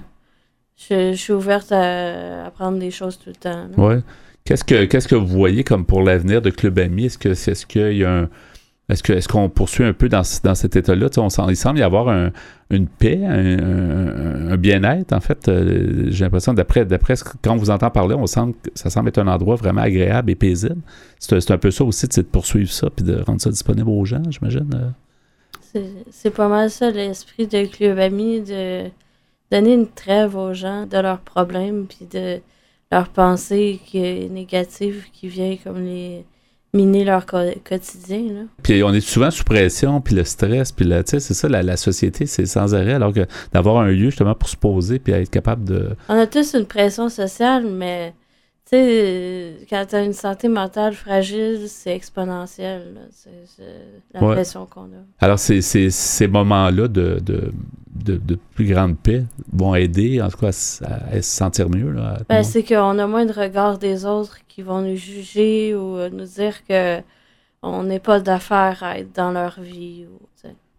je, je suis ouverte à apprendre des choses tout le temps. là. Qu'est-ce que qu'est-ce que vous voyez comme pour l'avenir de Club Ami? Est-ce que c'est est-ce qu'il y a un est-ce que est-ce qu'on poursuit un peu dans, ce- dans cet état-là? On il semble y avoir un- une paix, un, un- un bien-être, en fait. Euh, J'ai l'impression, d'après, d'après ce quand on vous entend parler, on semble, ça semble être un endroit vraiment agréable et paisible. C'est un peu ça aussi, de poursuivre ça puis de rendre ça disponible aux gens, j'imagine. euh. C'est- C'est pas mal ça, l'esprit de Club Ami, de donner une trêve aux gens de leurs problèmes, puis de leurs pensées qui est négatives qui viennent comme les miner leur co- quotidien. Là. Puis on est souvent sous pression, puis le stress, puis la- tu sais, c'est ça, la, la société, c'est sans arrêt, alors que d'avoir un lieu justement pour se poser puis être capable de... On a tous une pression sociale, mais tu sais, quand tu as une santé mentale fragile, c'est exponentiel. là. La Ouais. pression qu'on a. Alors, ces, ces, ces moments-là de, de, de, de plus grande paix vont aider, en tout cas, à, se sentir mieux. Là, Ben, c'est qu'on a moins de regard des autres qui vont nous juger ou euh, nous dire que on n'est pas d'affaire à être dans leur vie. Ou.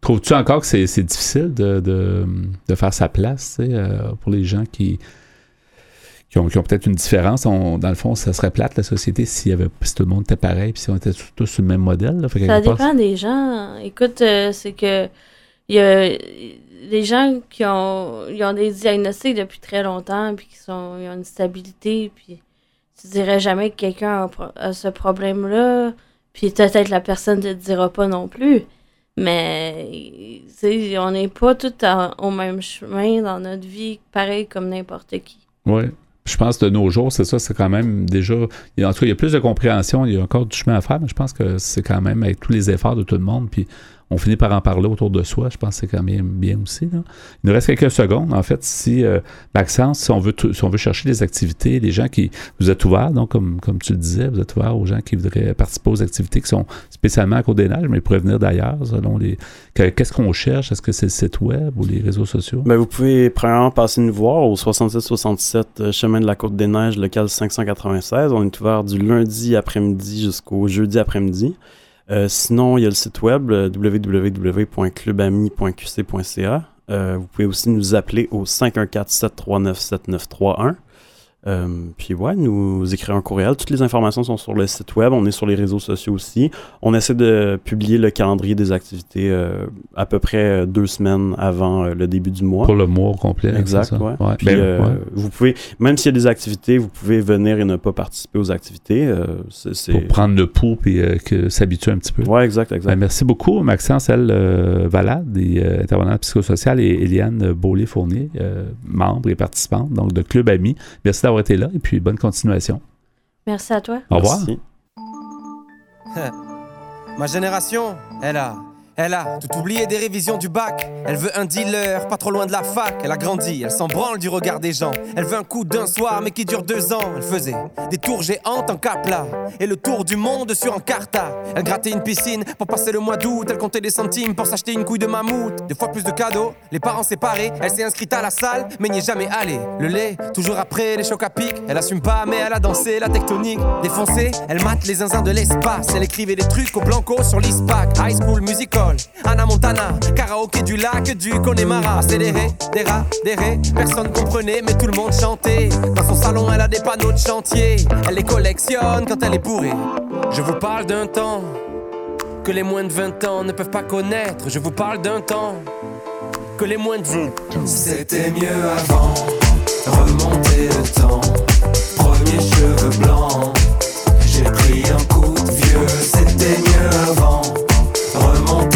Trouves-tu encore que c'est difficile de, de, de faire sa place euh, pour les gens qui, qui ont, qui ont peut-être une différence? On- dans le fond, ça serait plate, la société, s'il y avait, si tout le monde était pareil, puis si on était tous tous sur le même modèle. là. Ça dépend des gens. Écoute, euh, c'est que il y a les gens qui ont, ils ont des diagnostics depuis très longtemps, puis qui sont, ils ont une stabilité, puis tu dirais jamais que quelqu'un a, ce problème-là, puis peut-être la personne ne te dira pas non plus. Mais on n'est pas tous en- au même chemin dans notre vie, pareil comme n'importe qui. Oui. Je pense de nos jours, c'est ça, c'est quand même déjà. En tout cas, il y a plus de compréhension, il y a encore du chemin à faire, mais je pense que c'est quand même avec tous les efforts de tout le monde, puis on finit par en parler autour de soi. Je pense que c'est quand même bien aussi. Il nous reste quelques secondes. En fait, si euh, Maxence, si on, veut chercher des activités, les gens qui. Vous êtes ouverts, donc, comme, comme tu le disais, vous êtes ouverts aux gens qui voudraient participer aux activités qui sont spécialement à Côte-des-Neiges, mais ils pourraient venir d'ailleurs, selon les. que- Qu'est-ce qu'on cherche? Est-ce que c'est le site web ou les réseaux sociaux? Ben, vous pouvez premièrement passer nous voir au 6767 euh, chemin de la Côte des Neiges, local 596. On est ouvert du lundi après-midi jusqu'au jeudi après-midi. Euh, sinon, il y a le site web euh, www.clubami.qc.ca. Euh, vous pouvez aussi nous appeler au 514-739-7931. Euh, puis ouais, nous écrire un courriel. Toutes les informations sont sur le site web. On est sur les réseaux sociaux aussi. On essaie de publier le calendrier des activités euh, à peu près euh, deux semaines avant euh, le début du mois. Pour le mois au complet. Exact, ouais. Ouais. Puis, Ben, ouais. vous pouvez, même s'il y a des activités, vous pouvez venir et ne pas participer aux activités. Pour prendre le pouls et que s'habituer un petit peu. Ouais, exact, exact. Ben, merci beaucoup, Maxence L. Valade, des euh, intervenants psychosociales, et Eliane Beaulier-Fournier, euh, membre et participante donc de Club Amis. Merci d'avoir été là et puis bonne continuation. Merci à toi. Au revoir. Merci. Ma génération, elle a, elle a tout oublié des révisions du bac. Elle veut un dealer, pas trop loin de la fac. Elle a grandi, elle s'en branle du regard des gens. Elle veut un coup d'un soir, mais qui dure deux ans. Elle faisait des tours géantes en capla et le tour du monde sur Encarta. Elle grattait une piscine pour passer le mois d'août. Elle comptait des centimes pour s'acheter une couille de mammouth. Deux fois plus de cadeaux, les parents séparés. Elle s'est inscrite à la salle, mais n'y est jamais allée. Le lait, toujours après les chocs à pic. Elle assume pas, mais elle a dansé la tectonique. Défoncée, elle mate les zinzins de l'espace. Elle écrivait des trucs au blanco sur l'ISPAC. High School Musical, Anna Montana. Karaoké du lac du Connemara. Accéléré, des rats, des raies. Personne comprenait, mais tout le monde chantait. Dans son salon, elle a des panneaux de chantier. Elle les collectionne quand elle est bourrée. Je vous parle d'un temps que les moins de 20 ans ne peuvent pas connaître. Je vous parle d'un temps que les moins de 20 C'était mieux avant, remonter le temps. Premier cheveux blancs, j'ai pris un coup de vieux. C'était mieux avant, remonter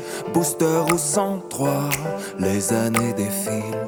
booster au 103. Les années défilent,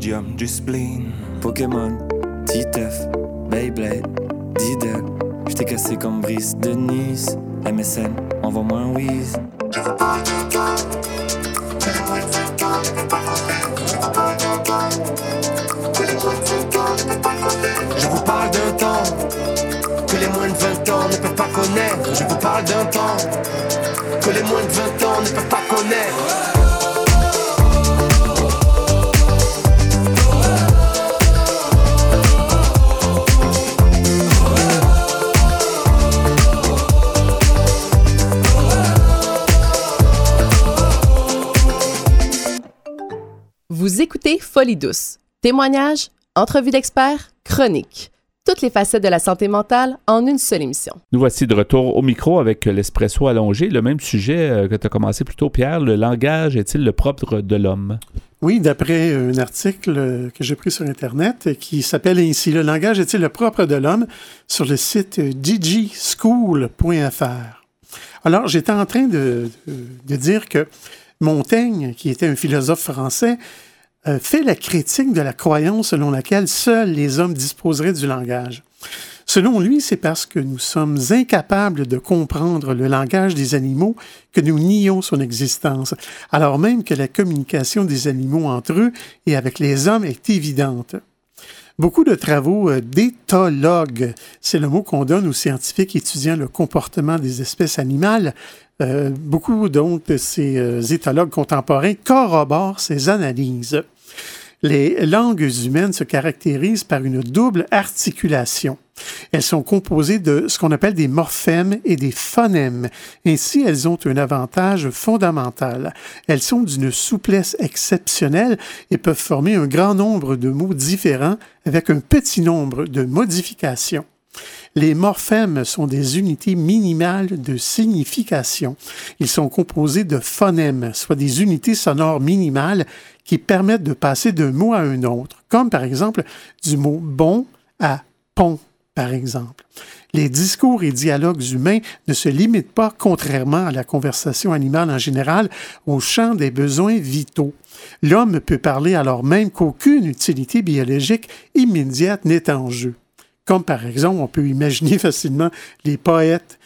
Podium du spleen. Pokémon, Titeuf, Beyblade, Diddle. J't'ai cassé comme Brice de Nice. MSN, envoie-moi un whiz. que les moins de 20 ans ne peuvent pas connaître. Je vous parle d'un temps que les moins de 20 ans ne peuvent pas connaître. Je vous parle d'un temps Folie douce. Témoignages, entrevues d'experts, chroniques. Toutes les facettes de la santé mentale en une seule émission. Nous voici de retour au micro avec l'espresso allongé. Le même sujet euh, que tu as commencé plus tôt, Pierre. Le langage est-il le propre de l'homme? Oui, d'après un article euh, que j'ai pris sur Internet euh, qui s'appelle ainsi Le langage est-il le propre de l'homme? Sur le site digischool.fr. Alors, j'étais en train de, de, de dire que Montaigne, qui était un philosophe français, euh, fait la critique de la croyance selon laquelle seuls les hommes disposeraient du langage. Selon lui, c'est parce que nous sommes incapables de comprendre le langage des animaux que nous nions son existence, alors même que la communication des animaux entre eux et avec les hommes est évidente. Beaucoup de travaux euh, d'éthologues, c'est le mot qu'on donne aux scientifiques étudiant le comportement des espèces animales, euh, beaucoup donc de ces euh, éthologues contemporains corroborent ces analyses. Les langues humaines se caractérisent par une double articulation. Elles sont composées de ce qu'on appelle des morphèmes et des phonèmes. Ainsi, elles ont un avantage fondamental. Elles sont d'une souplesse exceptionnelle et peuvent former un grand nombre de mots différents avec un petit nombre de modifications. Les morphèmes sont des unités minimales de signification. Ils sont composés de phonèmes, soit des unités sonores minimales qui permettent de passer d'un mot à un autre, comme par exemple du mot bon à pont, par exemple. Les discours et dialogues humains ne se limitent pas, contrairement à la conversation animale en général, au champ des besoins vitaux. L'homme peut parler alors même qu'aucune utilité biologique immédiate n'est en jeu. Comme par exemple, on peut imaginer facilement les poètes.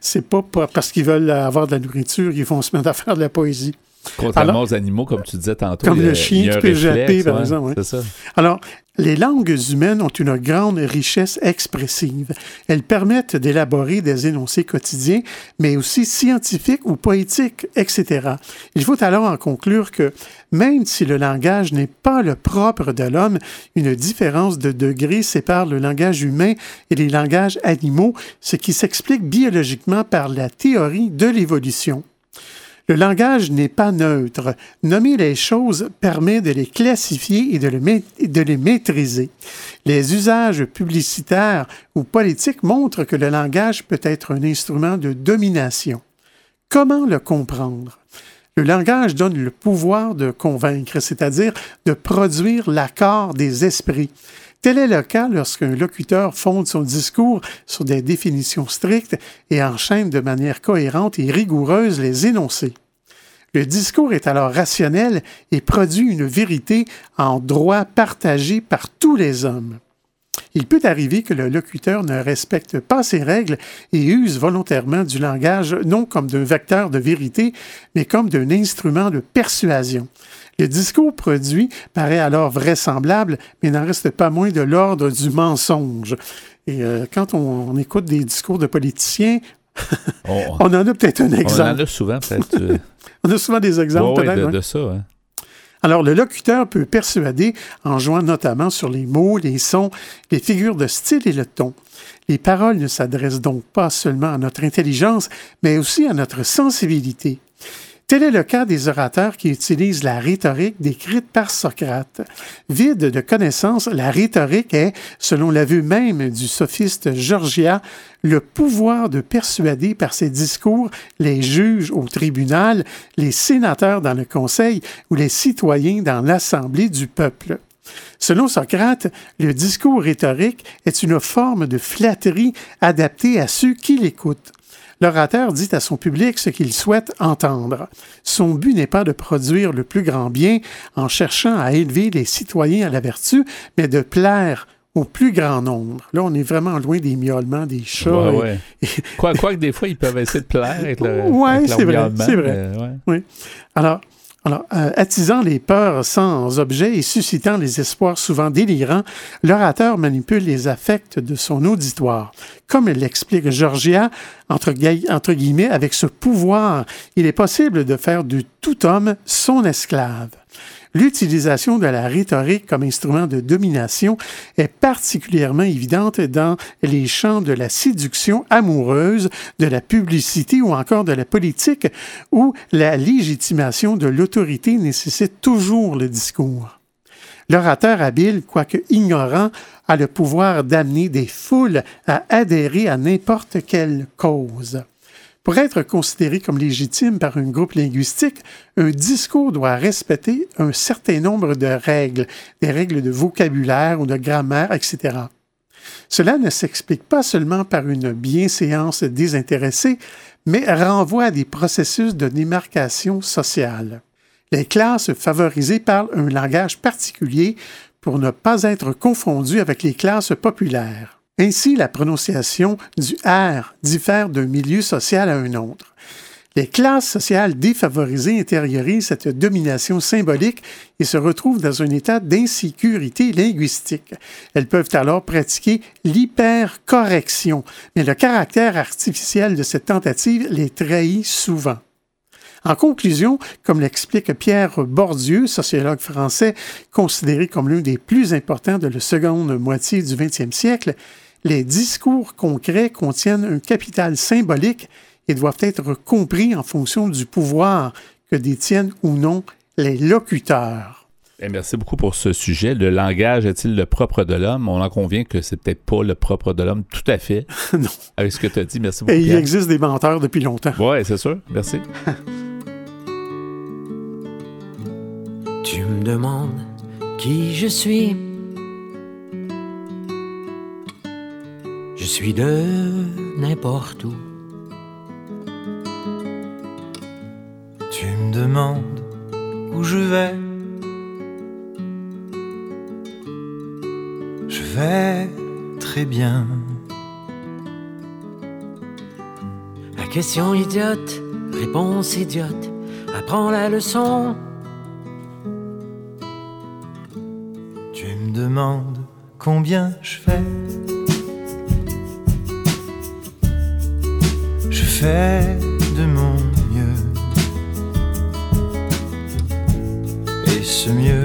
C'est pas parce qu'ils veulent avoir de la nourriture qu'ils vont se mettre à faire de la poésie. Contrairement Alors, aux animaux, comme tu disais tantôt. Comme le chien qui peut japper, par exemple. ouais. Ça. Alors, les langues humaines ont une grande richesse expressive. Elles permettent d'élaborer des énoncés quotidiens, mais aussi scientifiques ou poétiques, etc. Il faut alors en conclure que même si le langage n'est pas le propre de l'homme, une différence de degré sépare le langage humain et les langages animaux, ce qui s'explique biologiquement par la théorie de l'évolution. Le langage n'est pas neutre. Nommer les choses permet de les classifier et de, le de, les maîtriser. Les usages publicitaires ou politiques montrent que le langage peut être un instrument de domination. Comment le comprendre? Le langage donne le pouvoir de convaincre, c'est-à-dire de produire l'accord des esprits. Tel est le cas lorsqu'un locuteur fonde son discours sur des définitions strictes et enchaîne de manière cohérente et rigoureuse les énoncés. Le discours est alors rationnel et produit une vérité en droit partagé par tous les hommes. Il peut arriver que le locuteur ne respecte pas ces règles et use volontairement du langage non comme d'un vecteur de vérité, mais comme d'un instrument de persuasion. Le discours produit paraît alors vraisemblable, mais n'en reste pas moins de l'ordre du mensonge. Et euh, quand on, on, écoute des discours de politiciens, on, on, en a peut-être un exemple. On en a souvent, peut-être. euh... on a souvent des exemples, ouais, de ça, hein. Alors, le locuteur peut persuader en jouant notamment sur les mots, les sons, les figures de style et le ton. Les paroles ne s'adressent donc pas seulement à notre intelligence, mais aussi à notre sensibilité. Tel est le cas des orateurs qui utilisent la rhétorique décrite par Socrate. Vide de connaissances, la rhétorique est, selon l'aveu même du sophiste Georgia, le pouvoir de persuader par ses discours les juges au tribunal, les sénateurs dans le conseil ou les citoyens dans l'assemblée du peuple. Selon Socrate, le discours rhétorique est une forme de flatterie adaptée à ceux qui l'écoutent. L'orateur dit à son public ce qu'il souhaite entendre. Son but n'est pas de produire le plus grand bien en cherchant à élever les citoyens à la vertu, mais de plaire au plus grand nombre. Là, on est vraiment loin des miaulements des chats. Ouais, ouais. Et... Quoi, quoi que des fois, ils peuvent essayer de plaire avec le avec c'est vrai, c'est vrai. Euh, ouais. Oui. Alors, Alors, euh, attisant les peurs sans objet et suscitant les espoirs souvent délirants, l'orateur manipule les affects de son auditoire. Comme l'explique Georgia, entre, entre guillemets, avec ce pouvoir, il est possible de faire de tout homme son esclave. L'utilisation de la rhétorique comme instrument de domination est particulièrement évidente dans les champs de la séduction amoureuse, de la publicité ou encore de la politique, où la légitimation de l'autorité nécessite toujours le discours. L'orateur habile, quoique ignorant, a le pouvoir d'amener des foules à adhérer à n'importe quelle cause. Pour être considéré comme légitime par un groupe linguistique, un discours doit respecter un certain nombre de règles, des règles de vocabulaire ou de grammaire, etc. Cela ne s'explique pas seulement par une bienséance désintéressée, mais renvoie à des processus de démarcation sociale. Les classes favorisées parlent un langage particulier pour ne pas être confondues avec les classes populaires. Ainsi, la prononciation du R diffère d'un milieu social à un autre. Les classes sociales défavorisées intériorisent cette domination symbolique et se retrouvent dans un état d'insécurité linguistique. Elles peuvent alors pratiquer l'hypercorrection, mais le caractère artificiel de cette tentative les trahit souvent. En conclusion, comme l'explique Pierre Bordieu, sociologue français considéré comme l'un des plus importants de la seconde moitié du 20e siècle, les discours concrets contiennent un capital symbolique et doivent être compris en fonction du pouvoir que détiennent ou non les locuteurs. Eh, merci beaucoup pour ce sujet. Le langage est-il le propre de l'homme? On en convient que c'est peut-être pas le propre de l'homme tout à fait. non. Avec ce que tu as dit. Merci beaucoup. Et il existe des menteurs depuis longtemps. Oui, c'est sûr. Merci. tu me demandes qui je suis. Je suis de n'importe où. Tu me demandes où je vais. Je vais très bien. La question idiote, réponse idiote, apprends la leçon. Demandes combien je fais. Je fais de mon mieux. Et ce mieux,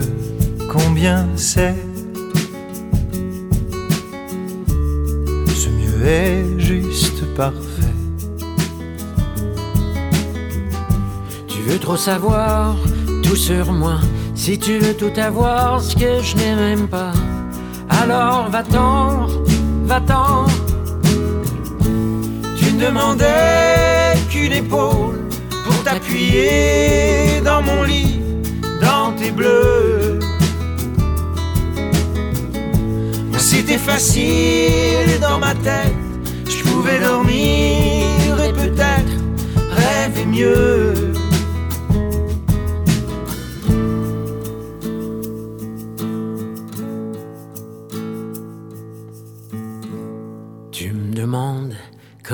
combien c'est? Ce mieux est juste parfait. Tu veux trop savoir tout sur moi. Si tu veux tout avoir, ce que je n'ai même pas. Alors va-t'en, va-t'en. Tu demandais qu'une épaule pour t'appuyer dans mon lit, dans tes bleus. C'était facile dans ma tête, je pouvais dormir et peut-être rêver mieux.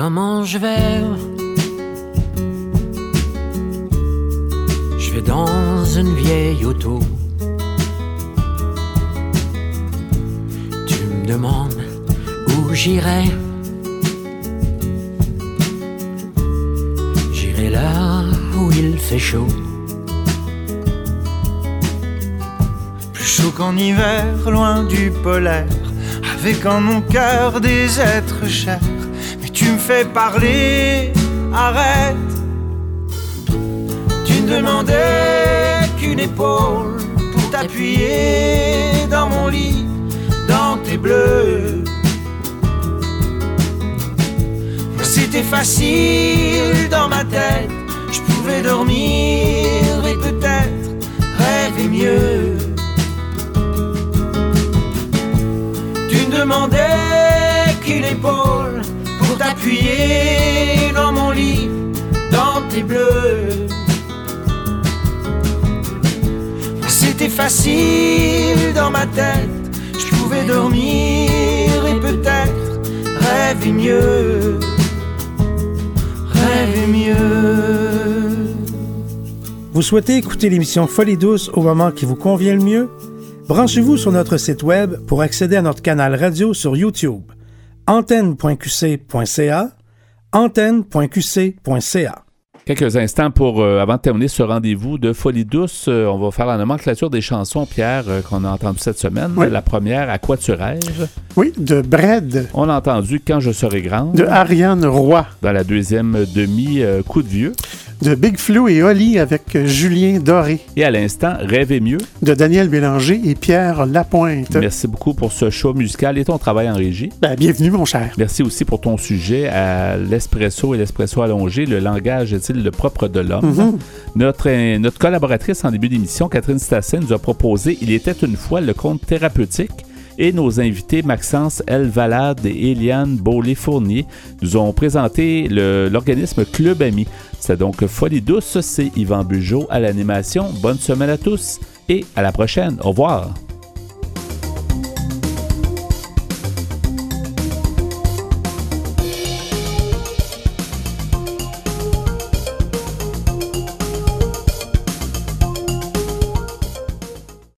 Comment je vais? Je vais dans une vieille auto. Tu me demandes où j'irai. J'irai là où il fait chaud. Plus chaud qu'en hiver, loin du polaire, avec en mon cœur des êtres chers. Tu me fais parler, arrête. Tu ne demandais qu'une épaule pour t'appuyer dans mon lit, dans tes bleus. C'était facile dans ma tête, je pouvais dormir et peut-être pour t'appuyer dans mon lit, dans tes bleus. C'était facile dans ma tête, je pouvais dormir et peut-être rêver mieux, rêver mieux. Vous souhaitez écouter l'émission Folie douce au moment qui vous convient le mieux? Branchez-vous sur notre site web pour accéder à notre canal radio sur YouTube. antenne.qc.ca antenne.qc.ca Quelques instants pour, euh, avant de terminer ce rendez-vous de Folie douce, euh, on va faire la nomenclature des chansons, Pierre, euh, qu'on a entendues cette semaine. Oui. La première, À quoi tu rêves? Oui, de Brad. On a entendu Quand je serai grande. De Ariane Roy. Dans la deuxième demi, Coup de vieux. De Big Flo et Oli avec Julien Doré. Et à l'instant, Rêver mieux. De Daniel Bélanger et Pierre Lapointe. Merci beaucoup pour ce show musical et ton travail en régie. Ben, bienvenue, mon cher. Merci aussi pour ton sujet à l'espresso et l'espresso allongé. Le langage est-il le propre de l'homme? Mhm. notre, euh, notre collaboratrice en début d'émission, Catherine Stassin, nous a proposé Il était une fois le conte thérapeutique. Et nos invités, Maxence L. Valade et Eliane Beaulé-Fournier, nous ont présenté l'organisme Club Ami. C'est donc Folie douce, c'est Yvan Bugeaud à l'animation. Bonne semaine à tous et à la prochaine. Au revoir.